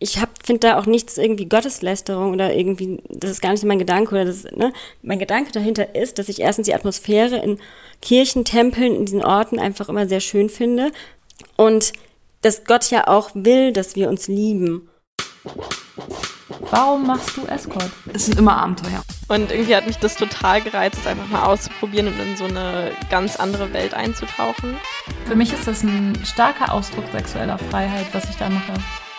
ich finde da auch nichts irgendwie Gotteslästerung oder irgendwie, das ist gar nicht mein Gedanke oder das, ne? Mein Gedanke dahinter ist, dass ich erstens die Atmosphäre in Kirchen, Tempeln, in diesen Orten einfach immer sehr schön finde und dass Gott ja auch will, dass wir uns lieben. Warum machst du Escort? Es sind immer Abenteuer. Und irgendwie hat mich das total gereizt, es einfach mal auszuprobieren und in so eine ganz andere Welt einzutauchen. Für mich ist das ein starker Ausdruck sexueller Freiheit, was ich da mache.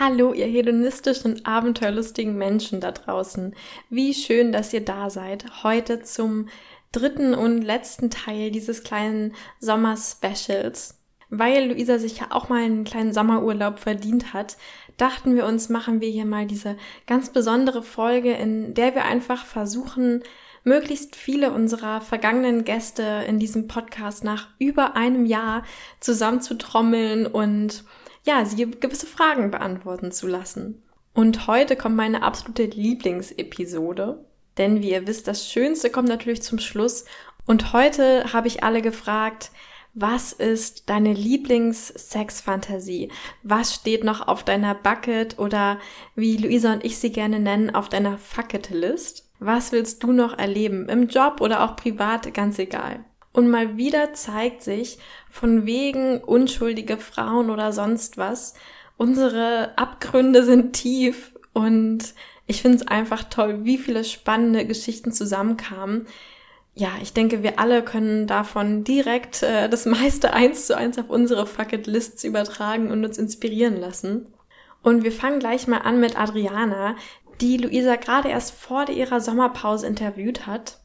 Hallo, ihr hedonistischen abenteuerlustigen Menschen da draußen. Wie schön, dass ihr da seid. Heute zum dritten und letzten Teil dieses kleinen Sommer-Specials. Weil Luisa sich ja auch mal einen kleinen Sommerurlaub verdient hat, dachten wir uns, machen wir hier mal diese ganz besondere Folge, in der wir einfach versuchen, möglichst viele unserer vergangenen Gäste in diesem Podcast nach über einem Jahr zusammenzutrommeln und ja, sie gewisse Fragen beantworten zu lassen. Und heute kommt meine absolute Lieblingsepisode, denn wie ihr wisst, das Schönste kommt natürlich zum Schluss. Und heute habe ich alle gefragt, was ist deine Lieblings-Sex-Fantasie? Was steht noch auf deiner Bucket oder wie Luisa und ich sie gerne nennen, auf deiner Fucket-List? Was willst du noch erleben? Im Job oder auch privat, ganz egal. Und mal wieder zeigt sich, von wegen unschuldige Frauen oder sonst was, unsere Abgründe sind tief und ich finde es einfach toll, wie viele spannende Geschichten zusammenkamen. Ja, ich denke, wir alle können davon direkt äh, das meiste eins zu eins auf unsere Fucket Lists übertragen und uns inspirieren lassen. Und wir fangen gleich mal an mit Adriana, die Luisa gerade erst vor ihrer Sommerpause interviewt hat.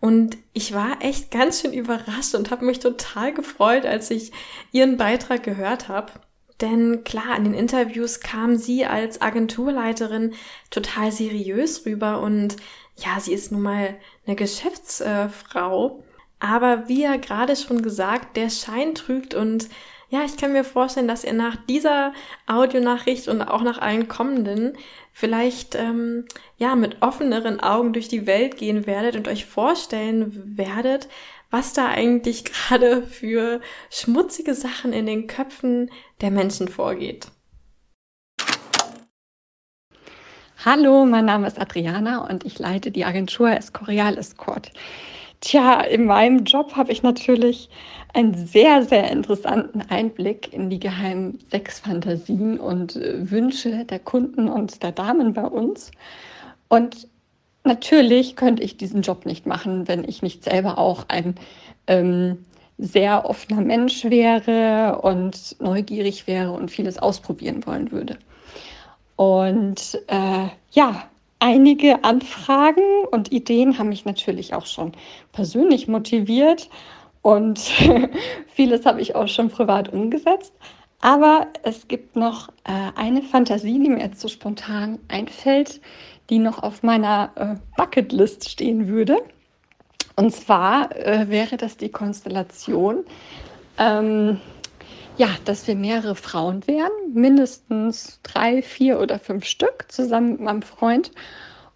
Und ich war echt ganz schön überrascht und habe mich total gefreut, als ich ihren Beitrag gehört habe. Denn klar, in den Interviews kam sie als Agenturleiterin total seriös rüber und ja, sie ist nun mal eine Geschäftsfrau. Aber wie ja gerade schon gesagt, der Schein trügt und ja, ich kann mir vorstellen, dass ihr nach dieser Audionachricht und auch nach allen kommenden vielleicht ähm, ja mit offeneren Augen durch die Welt gehen werdet und euch vorstellen werdet, was da eigentlich gerade für schmutzige Sachen in den Köpfen der Menschen vorgeht. Hallo, mein Name ist Adriana und ich leite die Agentur Escorial Escort. Tja, in meinem Job habe ich natürlich einen sehr, sehr interessanten Einblick in die geheimen Sexfantasien und äh, Wünsche der Kunden und der Damen bei uns. Und natürlich könnte ich diesen Job nicht machen, wenn ich nicht selber auch ein ähm, sehr offener Mensch wäre und neugierig wäre und vieles ausprobieren wollen würde. Und äh, ja, einige Anfragen und Ideen haben mich natürlich auch schon persönlich motiviert und vieles habe ich auch schon privat umgesetzt. Aber es gibt noch äh, eine Fantasie, die mir jetzt so spontan einfällt, die noch auf meiner äh, Bucketlist stehen würde. Und zwar äh, wäre das die Konstellation, ähm, ja, dass wir mehrere Frauen wären, mindestens drei, vier oder fünf Stück zusammen mit meinem Freund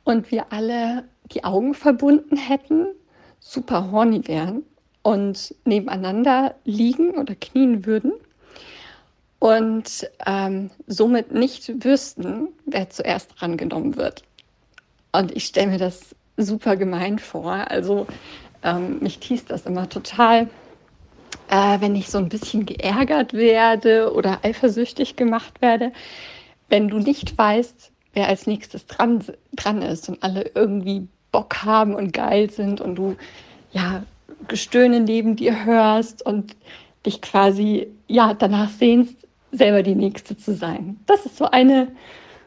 und wir alle die Augen verbunden hätten, super horny wären und nebeneinander liegen oder knien würden und ähm, somit nicht wüssten, wer zuerst rangenommen wird. Und ich stelle mir das super gemein vor. Also ähm, mich tiest das immer total äh, wenn ich so ein bisschen geärgert werde oder eifersüchtig gemacht werde, wenn du nicht weißt, wer als nächstes dran, dran ist und alle irgendwie Bock haben und geil sind und du ja Gestöhne neben dir hörst und dich quasi ja danach sehnst, selber die nächste zu sein. Das ist so eine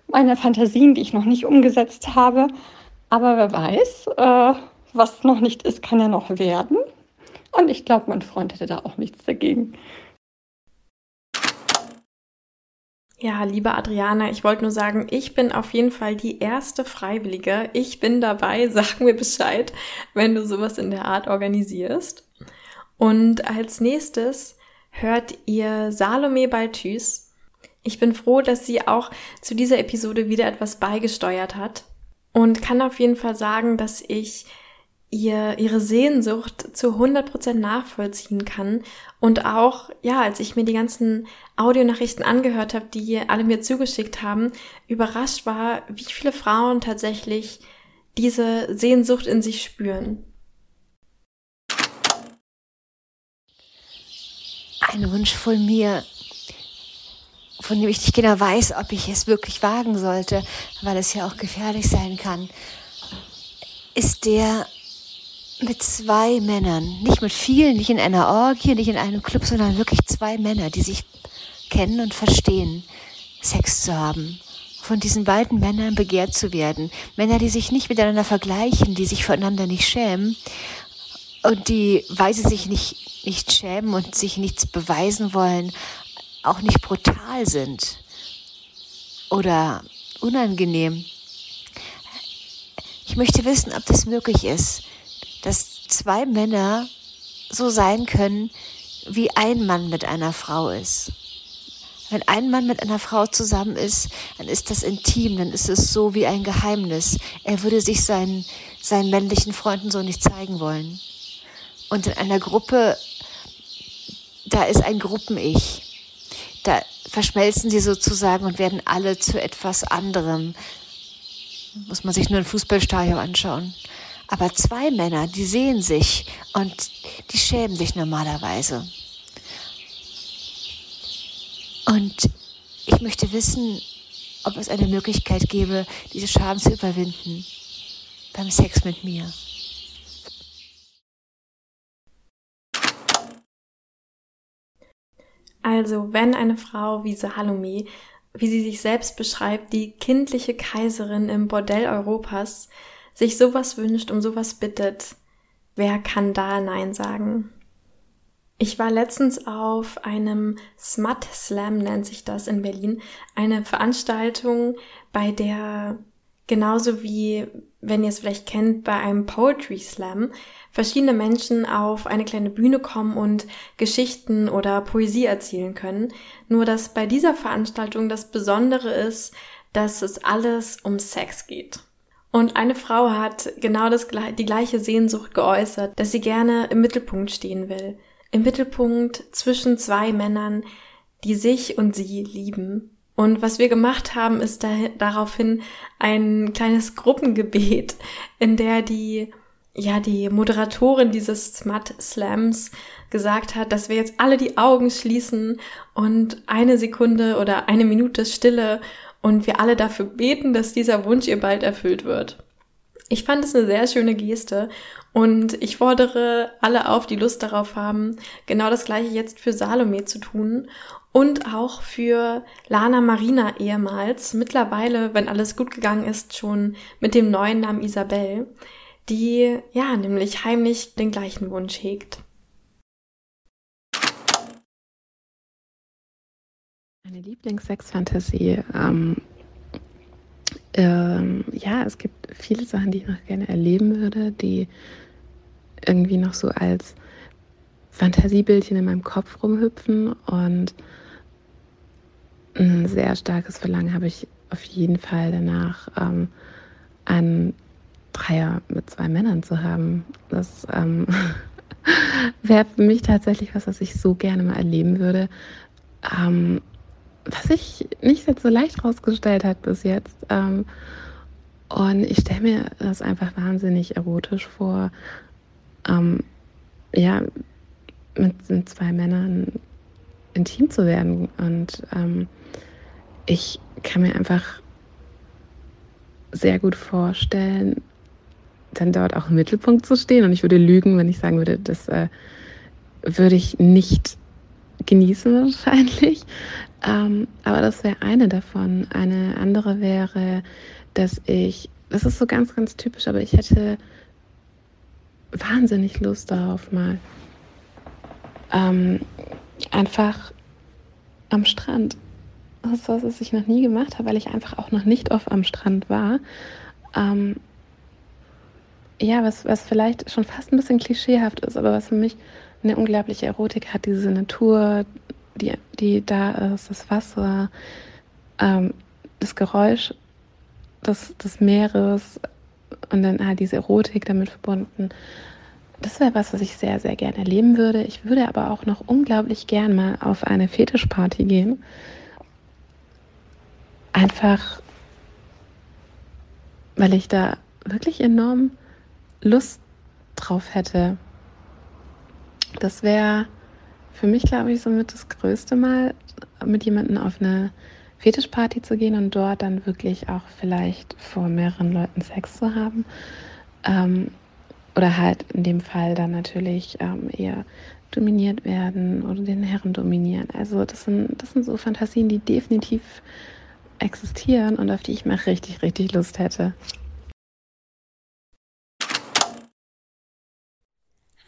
meiner Fantasien, die ich noch nicht umgesetzt habe. Aber wer weiß, äh, was noch nicht ist, kann ja noch werden. Und ich glaube, mein Freund hätte da auch nichts dagegen. Ja, liebe Adriana, ich wollte nur sagen, ich bin auf jeden Fall die erste Freiwillige. Ich bin dabei, sag mir Bescheid, wenn du sowas in der Art organisierst. Und als nächstes hört ihr Salome Balthus. Ich bin froh, dass sie auch zu dieser Episode wieder etwas beigesteuert hat und kann auf jeden Fall sagen, dass ich ihr ihre Sehnsucht zu 100% nachvollziehen kann und auch ja, als ich mir die ganzen Audionachrichten angehört habe, die alle mir zugeschickt haben, überrascht war, wie viele Frauen tatsächlich diese Sehnsucht in sich spüren. Ein Wunsch von mir, von dem ich nicht genau weiß, ob ich es wirklich wagen sollte, weil es ja auch gefährlich sein kann, ist der mit zwei Männern, nicht mit vielen, nicht in einer Orgie, nicht in einem Club, sondern wirklich zwei Männer, die sich kennen und verstehen, Sex zu haben. Von diesen beiden Männern begehrt zu werden. Männer, die sich nicht miteinander vergleichen, die sich voneinander nicht schämen und die, weil sie sich nicht, nicht schämen und sich nichts beweisen wollen, auch nicht brutal sind oder unangenehm. Ich möchte wissen, ob das möglich ist dass zwei Männer so sein können, wie ein Mann mit einer Frau ist. Wenn ein Mann mit einer Frau zusammen ist, dann ist das intim, dann ist es so wie ein Geheimnis. Er würde sich seinen, seinen männlichen Freunden so nicht zeigen wollen. Und in einer Gruppe, da ist ein Gruppen-Ich. Da verschmelzen sie sozusagen und werden alle zu etwas anderem. Muss man sich nur ein Fußballstadion anschauen. Aber zwei Männer, die sehen sich und die schämen sich normalerweise. Und ich möchte wissen, ob es eine Möglichkeit gäbe, diese Scham zu überwinden beim Sex mit mir. Also, wenn eine Frau wie Salome, wie sie sich selbst beschreibt, die kindliche Kaiserin im Bordell Europas, sich sowas wünscht, um sowas bittet, wer kann da Nein sagen? Ich war letztens auf einem Smut Slam, nennt sich das in Berlin, eine Veranstaltung, bei der genauso wie, wenn ihr es vielleicht kennt, bei einem Poetry Slam verschiedene Menschen auf eine kleine Bühne kommen und Geschichten oder Poesie erzählen können. Nur dass bei dieser Veranstaltung das Besondere ist, dass es alles um Sex geht. Und eine Frau hat genau das, die gleiche Sehnsucht geäußert, dass sie gerne im Mittelpunkt stehen will. Im Mittelpunkt zwischen zwei Männern, die sich und sie lieben. Und was wir gemacht haben, ist da, daraufhin ein kleines Gruppengebet, in der die, ja, die Moderatorin dieses Smut Slams gesagt hat, dass wir jetzt alle die Augen schließen und eine Sekunde oder eine Minute Stille und wir alle dafür beten, dass dieser Wunsch ihr bald erfüllt wird. Ich fand es eine sehr schöne Geste und ich fordere alle auf, die Lust darauf haben, genau das gleiche jetzt für Salome zu tun und auch für Lana Marina ehemals, mittlerweile, wenn alles gut gegangen ist, schon mit dem neuen Namen Isabel, die ja nämlich heimlich den gleichen Wunsch hegt. Meine Lieblingssexfantasie. Ähm, ähm, ja, es gibt viele Sachen, die ich noch gerne erleben würde, die irgendwie noch so als Fantasiebildchen in meinem Kopf rumhüpfen. Und ein sehr starkes Verlangen habe ich auf jeden Fall danach, ähm, einen Dreier mit zwei Männern zu haben. Das ähm, wäre für mich tatsächlich was, was ich so gerne mal erleben würde. Ähm, was sich nicht so leicht rausgestellt hat bis jetzt. Ähm, und ich stelle mir das einfach wahnsinnig erotisch vor, ähm, ja, mit, mit, zwei Männern intim zu werden. Und ähm, ich kann mir einfach sehr gut vorstellen, dann dort auch im Mittelpunkt zu stehen. Und ich würde lügen, wenn ich sagen würde, das äh, würde ich nicht genießen wahrscheinlich. Ähm, aber das wäre eine davon. Eine andere wäre, dass ich, das ist so ganz, ganz typisch, aber ich hätte wahnsinnig Lust darauf mal. Ähm, einfach am Strand ist was, was ich noch nie gemacht habe, weil ich einfach auch noch nicht oft am Strand war. Ähm, ja, was, was vielleicht schon fast ein bisschen klischeehaft ist, aber was für mich eine unglaubliche Erotik hat, diese Natur, die, die da ist, das Wasser, ähm, das Geräusch des, des Meeres und dann halt diese Erotik damit verbunden. Das wäre was, was ich sehr, sehr gerne erleben würde. Ich würde aber auch noch unglaublich gern mal auf eine Fetischparty gehen. Einfach, weil ich da wirklich enorm Lust drauf hätte. Das wäre für mich, glaube ich, somit das größte Mal, mit jemandem auf eine Fetischparty zu gehen und dort dann wirklich auch vielleicht vor mehreren Leuten Sex zu haben. Ähm, oder halt in dem Fall dann natürlich ähm, eher dominiert werden oder den Herren dominieren. Also das sind, das sind so Fantasien, die definitiv existieren und auf die ich mal richtig, richtig Lust hätte.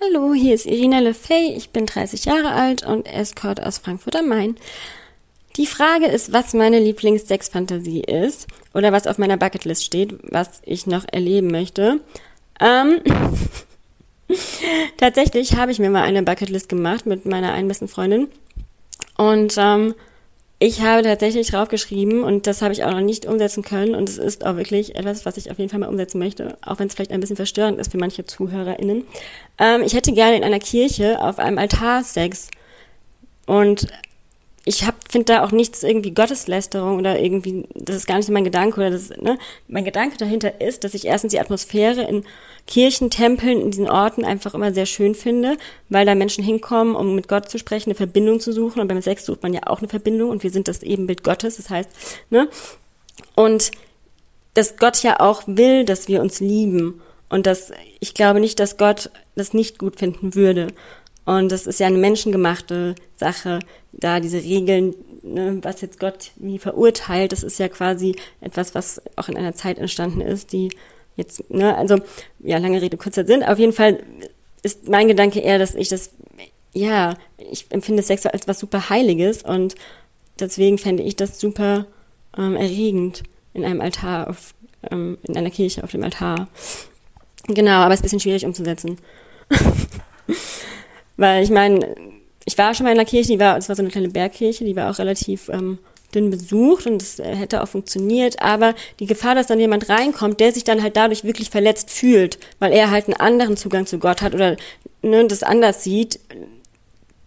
Hallo, hier ist Irina Lefey, ich bin 30 Jahre alt und Escort aus Frankfurt am Main. Die Frage ist, was meine Lieblings-Sex-Fantasie ist oder was auf meiner Bucketlist steht, was ich noch erleben möchte. Ähm, tatsächlich habe ich mir mal eine Bucketlist gemacht mit meiner einen besten Freundin und ähm, ich habe tatsächlich draufgeschrieben und das habe ich auch noch nicht umsetzen können und es ist auch wirklich etwas, was ich auf jeden Fall mal umsetzen möchte, auch wenn es vielleicht ein bisschen verstörend ist für manche ZuhörerInnen. Ähm, ich hätte gerne in einer Kirche auf einem Altar Sex und ich finde da auch nichts irgendwie Gotteslästerung oder irgendwie, das ist gar nicht so mein Gedanke oder das, ne? Mein Gedanke dahinter ist, dass ich erstens die Atmosphäre in Kirchen, Tempeln, in diesen Orten einfach immer sehr schön finde, weil da Menschen hinkommen, um mit Gott zu sprechen, eine Verbindung zu suchen und beim Sex sucht man ja auch eine Verbindung und wir sind das Ebenbild Gottes, das heißt, ne? Und dass Gott ja auch will, dass wir uns lieben und dass ich glaube nicht, dass Gott das nicht gut finden würde. Und das ist ja eine menschengemachte Sache, da diese Regeln, ne, was jetzt Gott wie verurteilt, das ist ja quasi etwas, was auch in einer Zeit entstanden ist, die jetzt, ne, also, ja, lange Rede, kurzer Sinn. Auf jeden Fall ist mein Gedanke eher, dass ich das, ja, ich empfinde Sex als was super Heiliges und deswegen fände ich das super ähm, erregend in einem Altar, auf, ähm, in einer Kirche auf dem Altar. Genau, aber es ist ein bisschen schwierig umzusetzen. Weil ich meine, ich war schon mal in einer Kirche, die war, es war so eine kleine Bergkirche, die war auch relativ ähm, dünn besucht und es äh, hätte auch funktioniert, aber die Gefahr, dass dann jemand reinkommt, der sich dann halt dadurch wirklich verletzt fühlt, weil er halt einen anderen Zugang zu Gott hat oder ne, das anders sieht,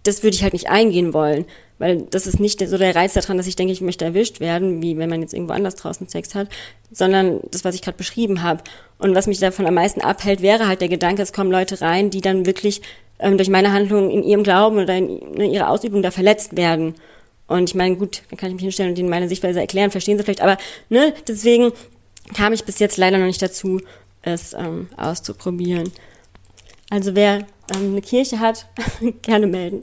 das würde ich halt nicht eingehen wollen. Weil das ist nicht so der Reiz daran, dass ich denke, ich möchte erwischt werden, wie wenn man jetzt irgendwo anders draußen Sex hat, sondern das, was ich gerade beschrieben habe. Und was mich davon am meisten abhält, wäre halt der Gedanke, es kommen Leute rein, die dann wirklich ähm, durch meine Handlung in ihrem Glauben oder in, in ne, ihrer Ausübung da verletzt werden. Und ich meine, gut, dann kann ich mich hinstellen und ihnen meine Sichtweise erklären, verstehen sie vielleicht, aber ne, deswegen kam ich bis jetzt leider noch nicht dazu, es ähm, auszuprobieren. Also wer ähm, eine Kirche hat, gerne melden.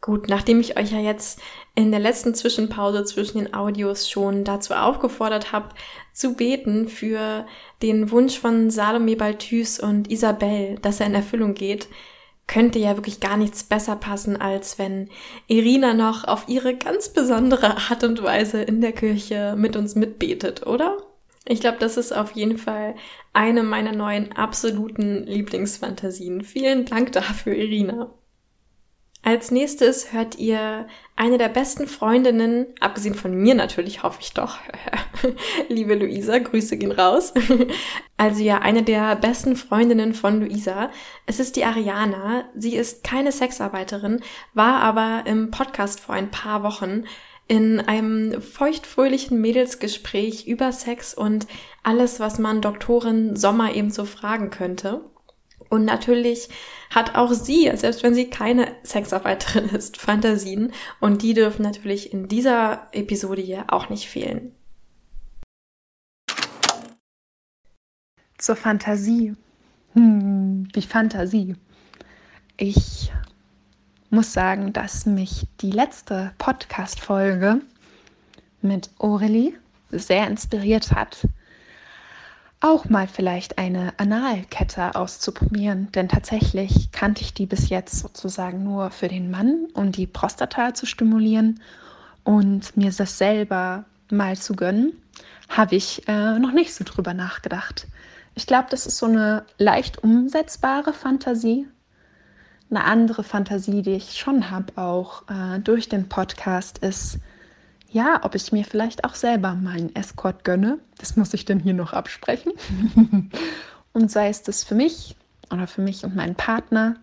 Gut, nachdem ich euch ja jetzt in der letzten Zwischenpause zwischen den Audios schon dazu aufgefordert habe, zu beten für den Wunsch von Salome Balthus und Isabel, dass er in Erfüllung geht, könnte ja wirklich gar nichts besser passen, als wenn Irina noch auf ihre ganz besondere Art und Weise in der Kirche mit uns mitbetet, oder? Ich glaube, das ist auf jeden Fall eine meiner neuen absoluten Lieblingsfantasien. Vielen Dank dafür, Irina. Als nächstes hört ihr eine der besten Freundinnen, abgesehen von mir natürlich, hoffe ich doch. Liebe Luisa, Grüße gehen raus. also ja, eine der besten Freundinnen von Luisa. Es ist die Ariana. Sie ist keine Sexarbeiterin, war aber im Podcast vor ein paar Wochen in einem feuchtfröhlichen Mädelsgespräch über Sex und alles, was man Doktorin Sommer eben so fragen könnte. Und natürlich hat auch sie, selbst wenn sie keine Sexarbeiterin ist, Fantasien. Und die dürfen natürlich in dieser Episode hier auch nicht fehlen. Zur Fantasie. Hm, die Fantasie. Ich muss sagen, dass mich die letzte Podcast-Folge mit Aurelie sehr inspiriert hat. Auch mal vielleicht eine Analkette auszuprobieren, denn tatsächlich kannte ich die bis jetzt sozusagen nur für den Mann, um die Prostata zu stimulieren und mir das selber mal zu gönnen, habe ich äh, noch nicht so drüber nachgedacht. Ich glaube, das ist so eine leicht umsetzbare Fantasie. Eine andere Fantasie, die ich schon habe, auch äh, durch den Podcast, ist, ja, ob ich mir vielleicht auch selber meinen Escort gönne. Das muss ich denn hier noch absprechen. und sei es das für mich oder für mich und meinen Partner.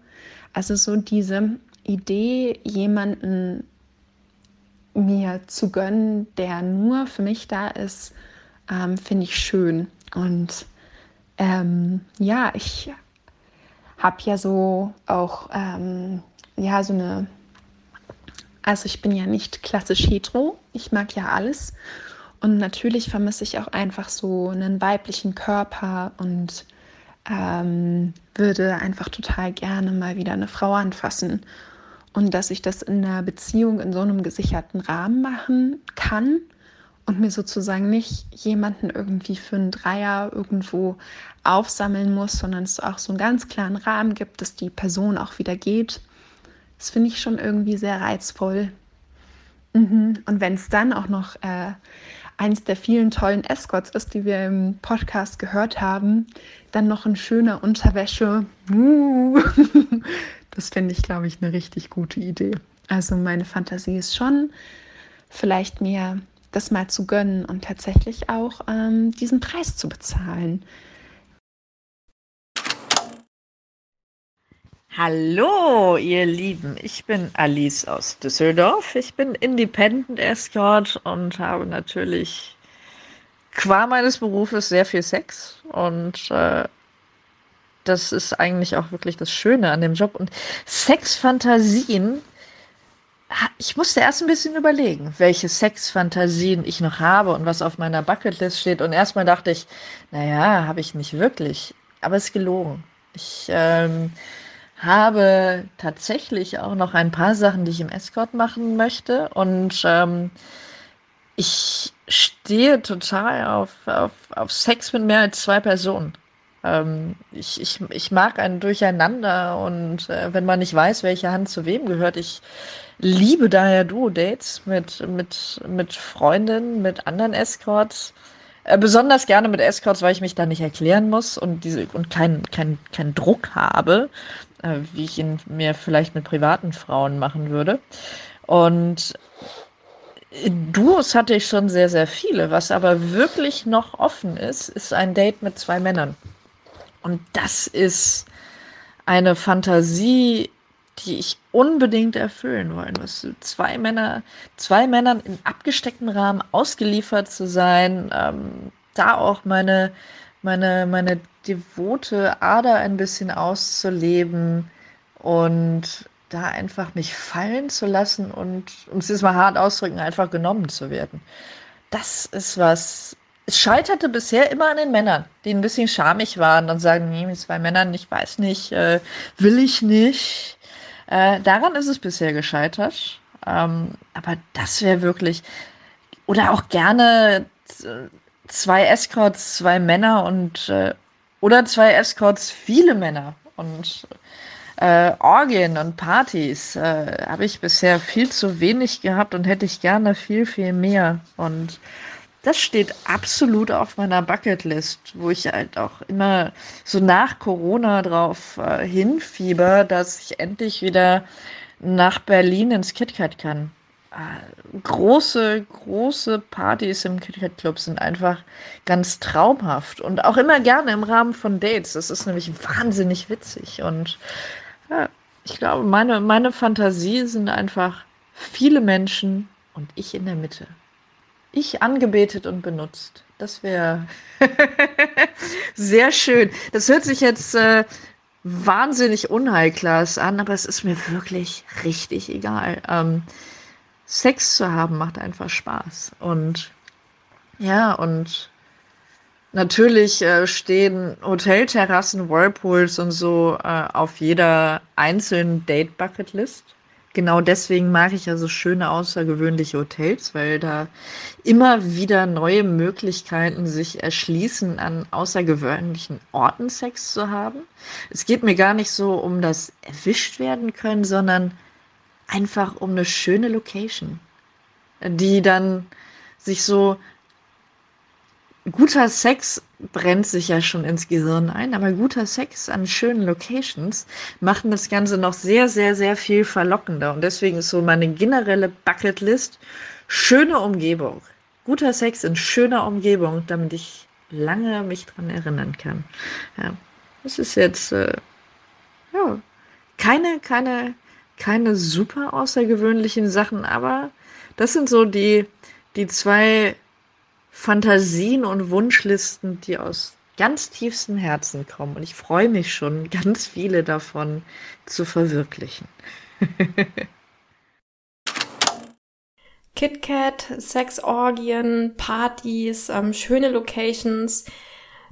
Also so diese Idee, jemanden mir zu gönnen, der nur für mich da ist, ähm, finde ich schön. Und ähm, ja, ich habe ja so auch ähm, ja so eine also ich bin ja nicht klassisch hetero, ich mag ja alles. Und natürlich vermisse ich auch einfach so einen weiblichen Körper und ähm, würde einfach total gerne mal wieder eine Frau anfassen. Und dass ich das in einer Beziehung in so einem gesicherten Rahmen machen kann und mir sozusagen nicht jemanden irgendwie für einen Dreier irgendwo aufsammeln muss, sondern es auch so einen ganz klaren Rahmen gibt, dass die Person auch wieder geht das finde ich schon irgendwie sehr reizvoll. Mhm. Und wenn es dann auch noch äh, eins der vielen tollen Escorts ist, die wir im Podcast gehört haben, dann noch ein schöner Unterwäsche. Uh. das finde ich, glaube ich, eine richtig gute Idee. Also meine Fantasie ist schon, vielleicht mir das mal zu gönnen und tatsächlich auch ähm, diesen Preis zu bezahlen. Hallo, ihr Lieben. Ich bin Alice aus Düsseldorf. Ich bin Independent Escort und habe natürlich qua meines Berufes sehr viel Sex. Und äh, das ist eigentlich auch wirklich das Schöne an dem Job. Und Sexfantasien, ich musste erst ein bisschen überlegen, welche Sexfantasien ich noch habe und was auf meiner Bucketlist steht. Und erstmal dachte ich, naja, habe ich nicht wirklich. Aber es ist gelogen. Ich. Ähm, habe tatsächlich auch noch ein paar Sachen, die ich im Escort machen möchte. Und ähm, ich stehe total auf, auf, auf Sex mit mehr als zwei Personen. Ähm, ich, ich, ich mag ein Durcheinander und äh, wenn man nicht weiß, welche Hand zu wem gehört, ich liebe daher Duo-Dates mit, mit, mit Freundinnen, mit anderen Escorts. Äh, besonders gerne mit Escorts, weil ich mich da nicht erklären muss und diese und keinen kein, kein Druck habe äh, wie ich ihn mir vielleicht mit privaten Frauen machen würde. Und Duos hatte ich schon sehr, sehr viele. Was aber wirklich noch offen ist, ist ein Date mit zwei Männern. Und das ist eine Fantasie, die ich unbedingt erfüllen wollen muss. Zwei Männer, zwei Männern in abgestecktem Rahmen ausgeliefert zu sein, ähm, da auch meine, meine, meine devote Ader ein bisschen auszuleben und da einfach nicht fallen zu lassen und, um es jetzt mal hart ausdrücken, einfach genommen zu werden. Das ist was. Es scheiterte bisher immer an den Männern, die ein bisschen schamig waren und sagen, nee, mit zwei Männern, ich weiß nicht, äh, will ich nicht. Äh, daran ist es bisher gescheitert. Ähm, aber das wäre wirklich, oder auch gerne zwei Escorts, zwei Männer und äh, oder zwei Escorts, viele Männer und äh, Orgien und Partys äh, habe ich bisher viel zu wenig gehabt und hätte ich gerne viel, viel mehr. Und das steht absolut auf meiner Bucketlist, wo ich halt auch immer so nach Corona drauf äh, hinfieber, dass ich endlich wieder nach Berlin ins KitKat kann. Äh, große, große Partys im KitKat Club sind einfach ganz traumhaft und auch immer gerne im Rahmen von Dates. Das ist nämlich wahnsinnig witzig und ja, ich glaube, meine, meine Fantasie sind einfach viele Menschen und ich in der Mitte. Ich angebetet und benutzt. Das wäre sehr schön. Das hört sich jetzt äh, wahnsinnig unheilklar an, aber es ist mir wirklich richtig egal. Ähm, Sex zu haben macht einfach Spaß. Und ja, und natürlich äh, stehen Hotelterrassen, Whirlpools und so äh, auf jeder einzelnen Date-Bucket-List. Genau deswegen mag ich ja so schöne außergewöhnliche Hotels, weil da immer wieder neue Möglichkeiten sich erschließen, an außergewöhnlichen Orten Sex zu haben. Es geht mir gar nicht so um das erwischt werden können, sondern einfach um eine schöne Location, die dann sich so guter Sex brennt sich ja schon ins Gehirn ein, aber guter Sex an schönen Locations machen das Ganze noch sehr, sehr, sehr viel verlockender. Und deswegen ist so meine generelle Bucketlist schöne Umgebung. Guter Sex in schöner Umgebung, damit ich lange mich dran erinnern kann. Ja, das ist jetzt äh, ja, keine, keine, keine super außergewöhnlichen Sachen, aber das sind so die, die zwei Fantasien und Wunschlisten, die aus ganz tiefstem Herzen kommen. Und ich freue mich schon, ganz viele davon zu verwirklichen. KitKat, Sexorgien, Partys, ähm, schöne Locations,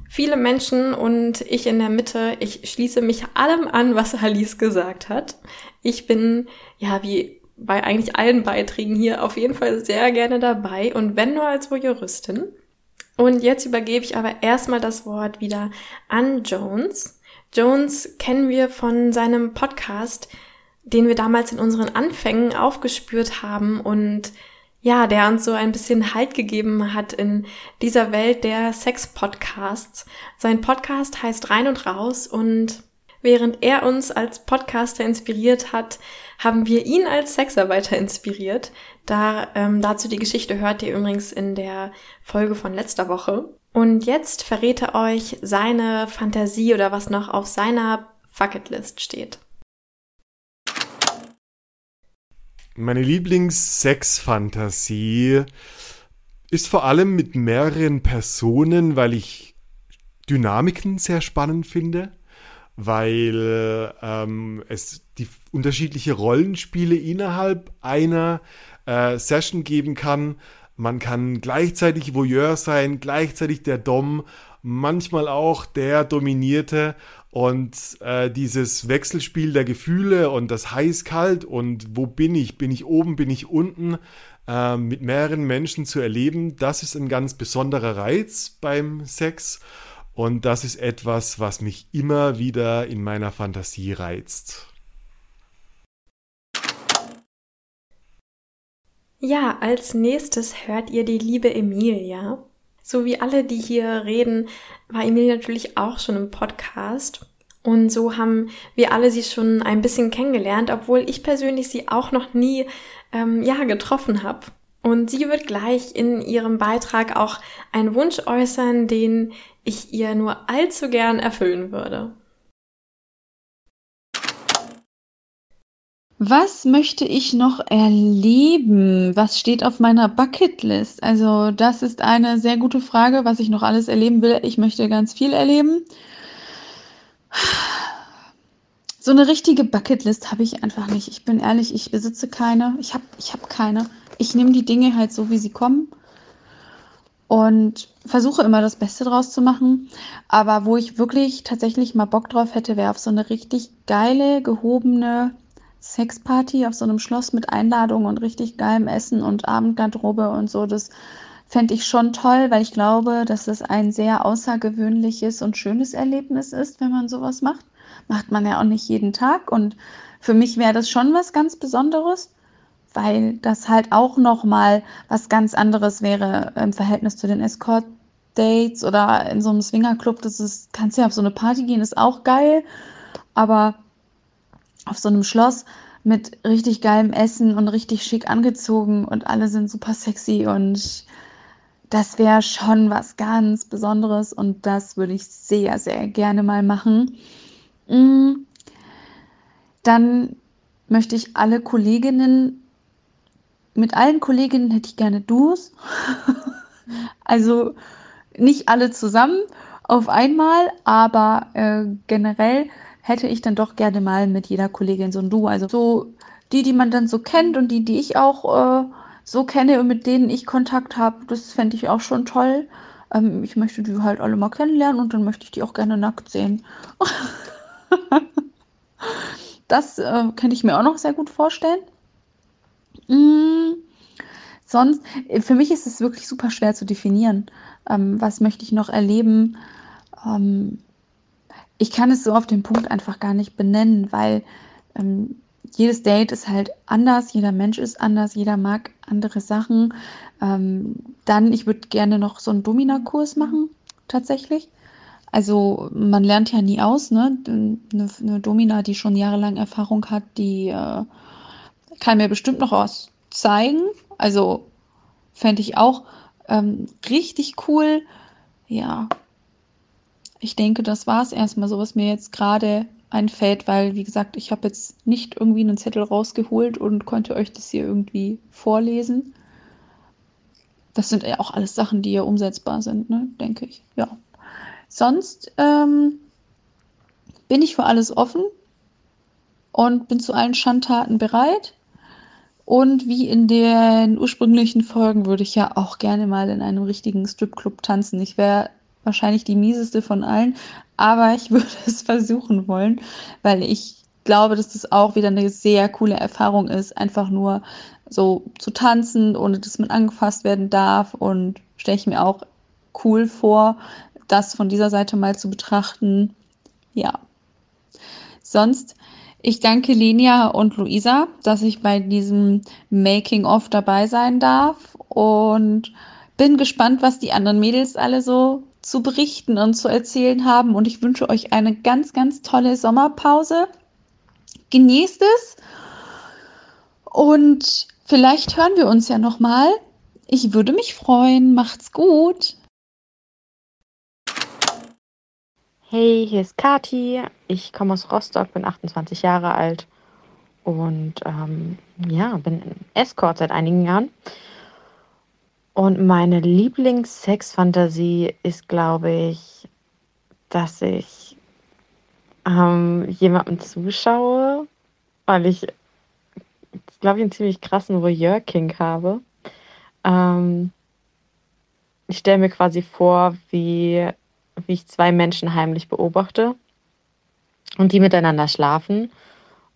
viele Menschen und ich in der Mitte. Ich schließe mich allem an, was Alice gesagt hat. Ich bin, ja, wie bei eigentlich allen Beiträgen hier auf jeden Fall sehr gerne dabei und wenn nur als Voyeuristin. Und jetzt übergebe ich aber erstmal das Wort wieder an Jones. Jones kennen wir von seinem Podcast, den wir damals in unseren Anfängen aufgespürt haben und ja, der uns so ein bisschen Halt gegeben hat in dieser Welt der Sex-Podcasts. Sein Podcast heißt Rein und Raus und während er uns als Podcaster inspiriert hat, haben wir ihn als Sexarbeiter inspiriert. Da ähm, dazu die Geschichte hört ihr übrigens in der Folge von letzter Woche. Und jetzt verrät er euch seine Fantasie oder was noch auf seiner Bucketlist steht. Meine Lieblings-Sex-Fantasie ist vor allem mit mehreren Personen, weil ich Dynamiken sehr spannend finde weil ähm, es die unterschiedliche Rollenspiele innerhalb einer äh, Session geben kann. Man kann gleichzeitig Voyeur sein, gleichzeitig der Dom, manchmal auch der Dominierte. Und äh, dieses Wechselspiel der Gefühle und das heiß-kalt und wo bin ich, bin ich oben, bin ich unten, äh, mit mehreren Menschen zu erleben, das ist ein ganz besonderer Reiz beim Sex und das ist etwas, was mich immer wieder in meiner Fantasie reizt. Ja, als nächstes hört ihr die liebe Emilia. So wie alle, die hier reden, war Emilia natürlich auch schon im Podcast. Und so haben wir alle sie schon ein bisschen kennengelernt, obwohl ich persönlich sie auch noch nie ähm, ja getroffen habe. Und sie wird gleich in ihrem Beitrag auch einen Wunsch äußern, den ich ihr nur allzu gern erfüllen würde. Was möchte ich noch erleben? Was steht auf meiner Bucketlist? Also, das ist eine sehr gute Frage, was ich noch alles erleben will. Ich möchte ganz viel erleben. So eine richtige Bucketlist habe ich einfach nicht. Ich bin ehrlich, ich besitze keine. Ich habe ich hab keine. Ich nehme die Dinge halt so, wie sie kommen und versuche immer das Beste draus zu machen. Aber wo ich wirklich tatsächlich mal Bock drauf hätte, wäre auf so eine richtig geile, gehobene Sexparty auf so einem Schloss mit Einladung und richtig geilem Essen und Abendgarderobe und so. Das fände ich schon toll, weil ich glaube, dass es ein sehr außergewöhnliches und schönes Erlebnis ist, wenn man sowas macht. Macht man ja auch nicht jeden Tag. Und für mich wäre das schon was ganz Besonderes weil das halt auch noch mal was ganz anderes wäre im Verhältnis zu den Escort Dates oder in so einem Swingerclub. Das ist, kannst ja auf so eine Party gehen, ist auch geil, aber auf so einem Schloss mit richtig geilem Essen und richtig schick angezogen und alle sind super sexy und das wäre schon was ganz Besonderes und das würde ich sehr, sehr gerne mal machen. Mm. Dann möchte ich alle Kolleginnen mit allen Kolleginnen hätte ich gerne Duos. also nicht alle zusammen auf einmal, aber äh, generell hätte ich dann doch gerne mal mit jeder Kollegin so ein Duo. Also so die, die man dann so kennt und die, die ich auch äh, so kenne und mit denen ich Kontakt habe, das fände ich auch schon toll. Ähm, ich möchte die halt alle mal kennenlernen und dann möchte ich die auch gerne nackt sehen. das äh, könnte ich mir auch noch sehr gut vorstellen. Mm, sonst, äh, für mich ist es wirklich super schwer zu definieren. Ähm, was möchte ich noch erleben? Ähm, ich kann es so auf den Punkt einfach gar nicht benennen, weil ähm, jedes Date ist halt anders, jeder Mensch ist anders, jeder mag andere Sachen. Ähm, dann, ich würde gerne noch so einen Domina-Kurs machen, tatsächlich. Also man lernt ja nie aus, ne? Eine, eine Domina, die schon jahrelang Erfahrung hat, die äh, kann mir bestimmt noch was zeigen. Also fände ich auch ähm, richtig cool. Ja, ich denke, das war es erstmal so, was mir jetzt gerade einfällt, weil, wie gesagt, ich habe jetzt nicht irgendwie einen Zettel rausgeholt und konnte euch das hier irgendwie vorlesen. Das sind ja auch alles Sachen, die ja umsetzbar sind, ne? denke ich. Ja. Sonst ähm, bin ich für alles offen und bin zu allen Schandtaten bereit. Und wie in den ursprünglichen Folgen würde ich ja auch gerne mal in einem richtigen Stripclub tanzen. Ich wäre wahrscheinlich die mieseste von allen, aber ich würde es versuchen wollen, weil ich glaube, dass das auch wieder eine sehr coole Erfahrung ist, einfach nur so zu tanzen, ohne dass man angefasst werden darf und stelle ich mir auch cool vor, das von dieser Seite mal zu betrachten. Ja. Sonst, ich danke Lenia und Luisa, dass ich bei diesem Making-of dabei sein darf und bin gespannt, was die anderen Mädels alle so zu berichten und zu erzählen haben. Und ich wünsche euch eine ganz, ganz tolle Sommerpause. Genießt es. Und vielleicht hören wir uns ja noch mal. Ich würde mich freuen. Macht's gut. Hey, hier ist Kati. Ich komme aus Rostock, bin 28 Jahre alt und ähm, ja, bin Escort seit einigen Jahren. Und meine Lieblings-Sex-Fantasie ist, glaube ich, dass ich ähm, jemandem zuschaue, weil ich, glaube ich, einen ziemlich krassen Voyeur-King habe. Ähm, ich stelle mir quasi vor, wie, wie ich zwei Menschen heimlich beobachte und die miteinander schlafen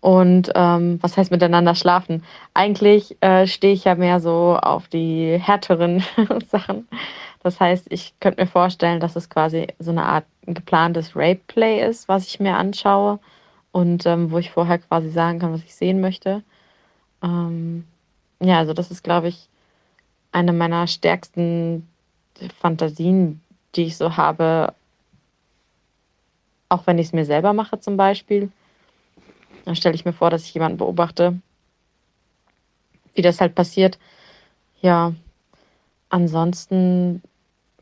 und ähm, was heißt miteinander schlafen? Eigentlich äh, stehe ich ja mehr so auf die härteren Sachen. Das heißt, ich könnte mir vorstellen, dass es quasi so eine Art geplantes Rape-Play ist, was ich mir anschaue und ähm, wo ich vorher quasi sagen kann, was ich sehen möchte. Ähm, ja, also das ist, glaube ich, eine meiner stärksten Fantasien, die ich so habe, auch wenn ich es mir selber mache zum Beispiel dann stelle ich mir vor, dass ich jemanden beobachte, wie das halt passiert. Ja, ansonsten,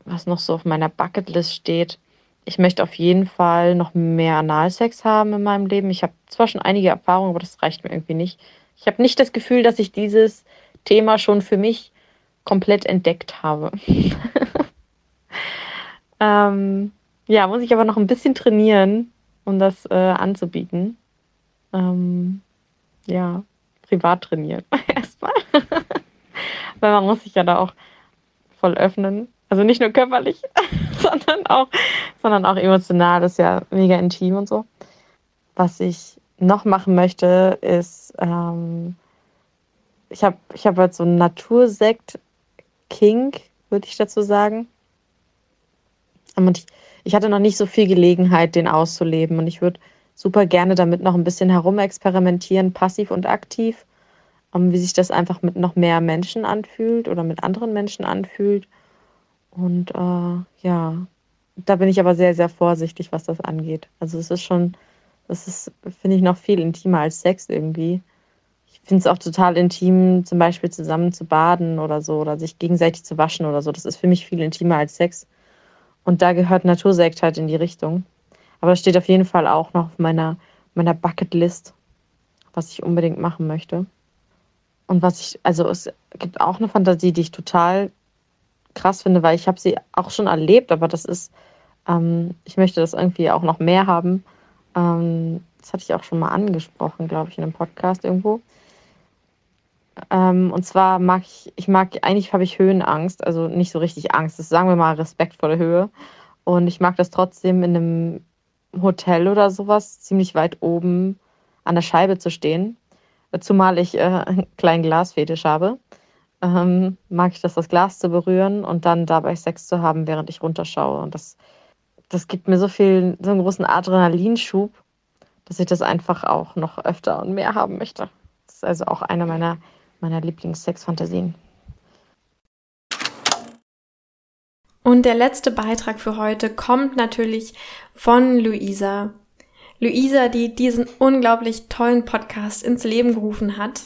was noch so auf meiner Bucketlist steht, ich möchte auf jeden Fall noch mehr Analsex haben in meinem Leben. Ich habe zwar schon einige Erfahrungen, aber das reicht mir irgendwie nicht. Ich habe nicht das Gefühl, dass ich dieses Thema schon für mich komplett entdeckt habe. ähm, ja, muss ich aber noch ein bisschen trainieren, um das äh, anzubieten ähm, ja, privat trainiert. Erstmal. Weil man muss sich ja da auch voll öffnen. Also nicht nur körperlich, sondern auch, sondern auch emotional. Das ist ja mega intim und so. Was ich noch machen möchte, ist, ähm, ich habe ich hab halt so einen Natursekt Kink, würde ich dazu sagen. Und ich, ich hatte noch nicht so viel Gelegenheit, den auszuleben. Und ich würde super gerne damit noch ein bisschen herumexperimentieren, passiv und aktiv, um, ähm, wie sich das einfach mit noch mehr Menschen anfühlt oder mit anderen Menschen anfühlt. Und äh, ja, da bin ich aber sehr, sehr vorsichtig, was das angeht. Also es ist schon, das ist, finde ich, noch viel intimer als Sex irgendwie. Ich finde es auch total intim, zum Beispiel zusammen zu baden oder so oder sich gegenseitig zu waschen oder so. Das ist für mich viel intimer als Sex. Und da gehört Natursekt halt in die Richtung. Aber das steht auf jeden Fall auch noch auf meiner, meiner Bucketlist, was ich unbedingt machen möchte. Und was ich, also es gibt auch eine Fantasie, die ich total krass finde, weil ich habe sie auch schon erlebt, aber das ist, ähm, ich möchte das irgendwie auch noch mehr haben. Ähm, das hatte ich auch schon mal angesprochen, glaube ich, in einem Podcast irgendwo. Ähm, und zwar mag ich, ich mag, eigentlich habe ich Höhenangst, also nicht so richtig Angst, das sagen wir mal Respekt vor der Höhe. Und ich mag das trotzdem in einem Hotel oder sowas, ziemlich weit oben an der Scheibe zu stehen. Zumal ich äh, einen kleinen Glasfetisch habe, ähm, mag ich das, das Glas zu berühren und dann dabei Sex zu haben, während ich runterschaue. Und das, das gibt mir so viel, so einen großen Adrenalinschub, dass ich das einfach auch noch öfter und mehr haben möchte. Das ist also auch eine meiner, meiner Lieblings-Sex-Fantasien. Und der letzte Beitrag für heute kommt natürlich von Luisa. Luisa, die diesen unglaublich tollen Podcast ins Leben gerufen hat,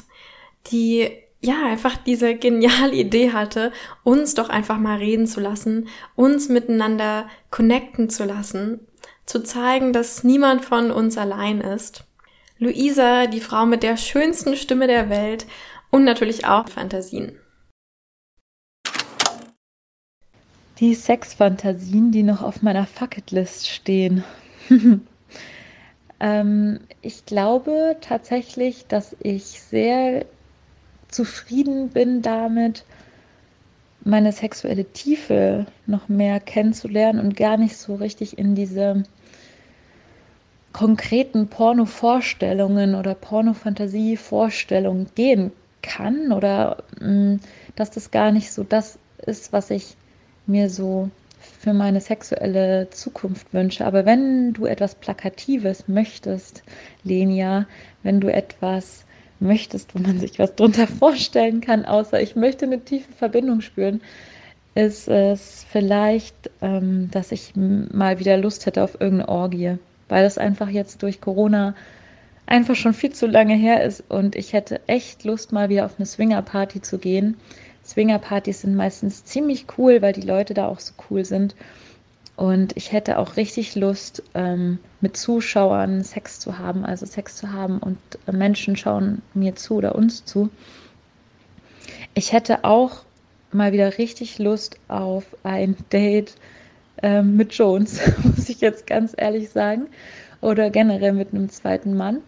die ja einfach diese geniale Idee hatte, uns doch einfach mal reden zu lassen, uns miteinander connecten zu lassen, zu zeigen, dass niemand von uns allein ist. Luisa, die Frau mit der schönsten Stimme der Welt und natürlich auch Fantasien. Die Sexfantasien, die noch auf meiner Fucketlist stehen. ähm, ich glaube tatsächlich, dass ich sehr zufrieden bin damit, meine sexuelle Tiefe noch mehr kennenzulernen und gar nicht so richtig in diese konkreten Porno-Vorstellungen oder Pornofantasie-Vorstellungen gehen kann oder mh, mm, dass das gar nicht so das ist, was ich mir so für meine sexuelle Zukunft wünsche. Aber wenn du etwas Plakatives möchtest, Lenia, wenn du etwas möchtest, wo man sich was drunter vorstellen kann, außer ich möchte eine tiefe Verbindung spüren, ist es vielleicht, ähm, dass ich mal wieder Lust hätte auf irgendeine Orgie, weil das einfach jetzt durch Corona einfach schon viel zu lange her ist und ich hätte echt Lust, mal wieder auf eine Swingerparty zu gehen Swingerpartys sind meistens ziemlich cool, weil die Leute da auch so cool sind. Und ich hätte auch richtig Lust, ähm, mit Zuschauern Sex zu haben, also Sex zu haben und äh, Menschen schauen mir zu oder uns zu. Ich hätte auch mal wieder richtig Lust auf ein Date ähm, mit Jones, muss ich jetzt ganz ehrlich sagen. Oder generell mit einem zweiten Mann.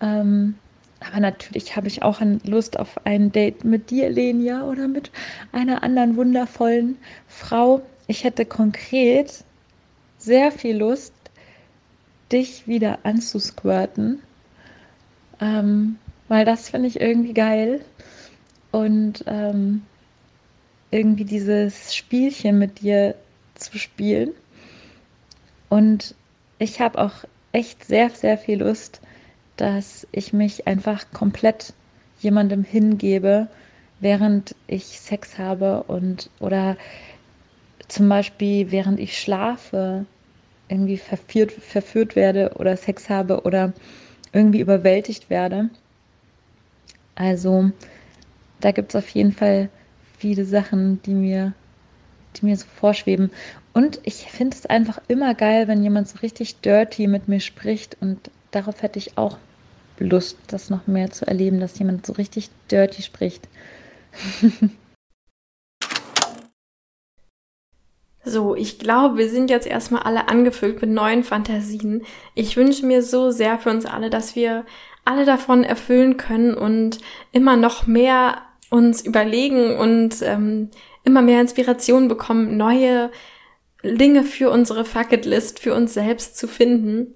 Ähm, aber natürlich habe ich auch Lust auf ein Date mit dir, Lenia, oder mit einer anderen wundervollen Frau. Ich hätte konkret sehr viel Lust, dich wieder anzusquirten, ähm, weil das finde ich irgendwie geil. Und ähm, irgendwie dieses Spielchen mit dir zu spielen. Und ich habe auch echt sehr, sehr viel Lust, dass ich mich einfach komplett jemandem hingebe, während ich Sex habe und oder zum Beispiel während ich schlafe irgendwie verführt, verführt werde oder Sex habe oder irgendwie überwältigt werde. Also da gibt es auf jeden Fall viele Sachen, die mir, die mir so vorschweben. Und ich finde es einfach immer geil, wenn jemand so richtig dirty mit mir spricht und darauf hätte ich auch Lust, das noch mehr zu erleben, dass jemand so richtig dirty spricht. So, ich glaube, wir sind jetzt erstmal alle angefüllt mit neuen Fantasien. Ich wünsche mir so sehr für uns alle, dass wir alle davon erfüllen können und immer noch mehr uns überlegen und ähm, immer mehr Inspiration bekommen, neue Dinge für unsere Fucketlist, für uns selbst zu finden.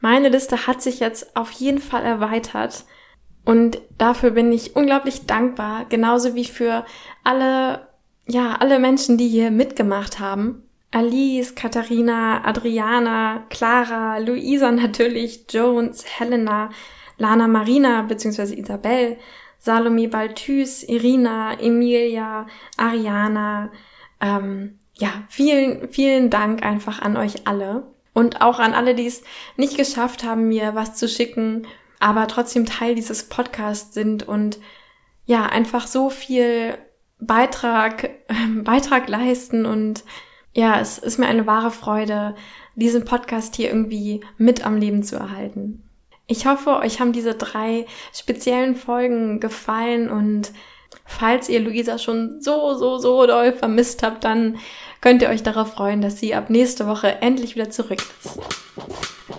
Meine Liste hat sich jetzt auf jeden Fall erweitert und dafür bin ich unglaublich dankbar, genauso wie für alle, ja, alle Menschen, die hier mitgemacht haben. Alice, Katharina, Adriana, Clara, Luisa natürlich, Jones, Helena, Lana Marina bzw. Isabel, Salome Balthus, Irina, Emilia, Ariana. Ähm, ja, vielen, vielen Dank einfach an euch alle. Und auch an alle, die es nicht geschafft haben, mir was zu schicken, aber trotzdem Teil dieses Podcasts sind und ja, einfach so viel Beitrag, Beitrag leisten und ja, es ist mir eine wahre Freude, diesen Podcast hier irgendwie mit am Leben zu erhalten. Ich hoffe, euch haben diese drei speziellen Folgen gefallen und falls ihr Luisa schon so, so, so doll vermisst habt, dann könnt ihr euch darauf freuen, dass sie ab nächste Woche endlich wieder zurück ist.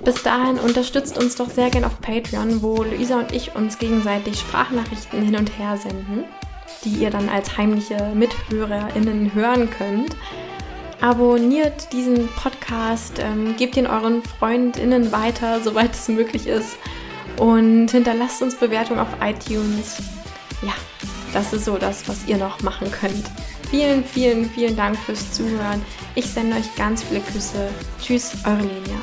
Bis dahin unterstützt uns doch sehr gern auf Patreon, wo Luisa und ich uns gegenseitig Sprachnachrichten hin und her senden, die ihr dann als heimliche MithörerInnen hören könnt. Abonniert diesen Podcast, ähm, gebt ihn euren FreundInnen weiter, soweit es möglich ist. und hinterlasst uns Bewertungen auf iTunes. Ja, das ist so das, was ihr noch machen könnt. Vielen, vielen, vielen Dank fürs Zuhören. Ich sende euch ganz viele Küsse. Tschüss, eure Lenia.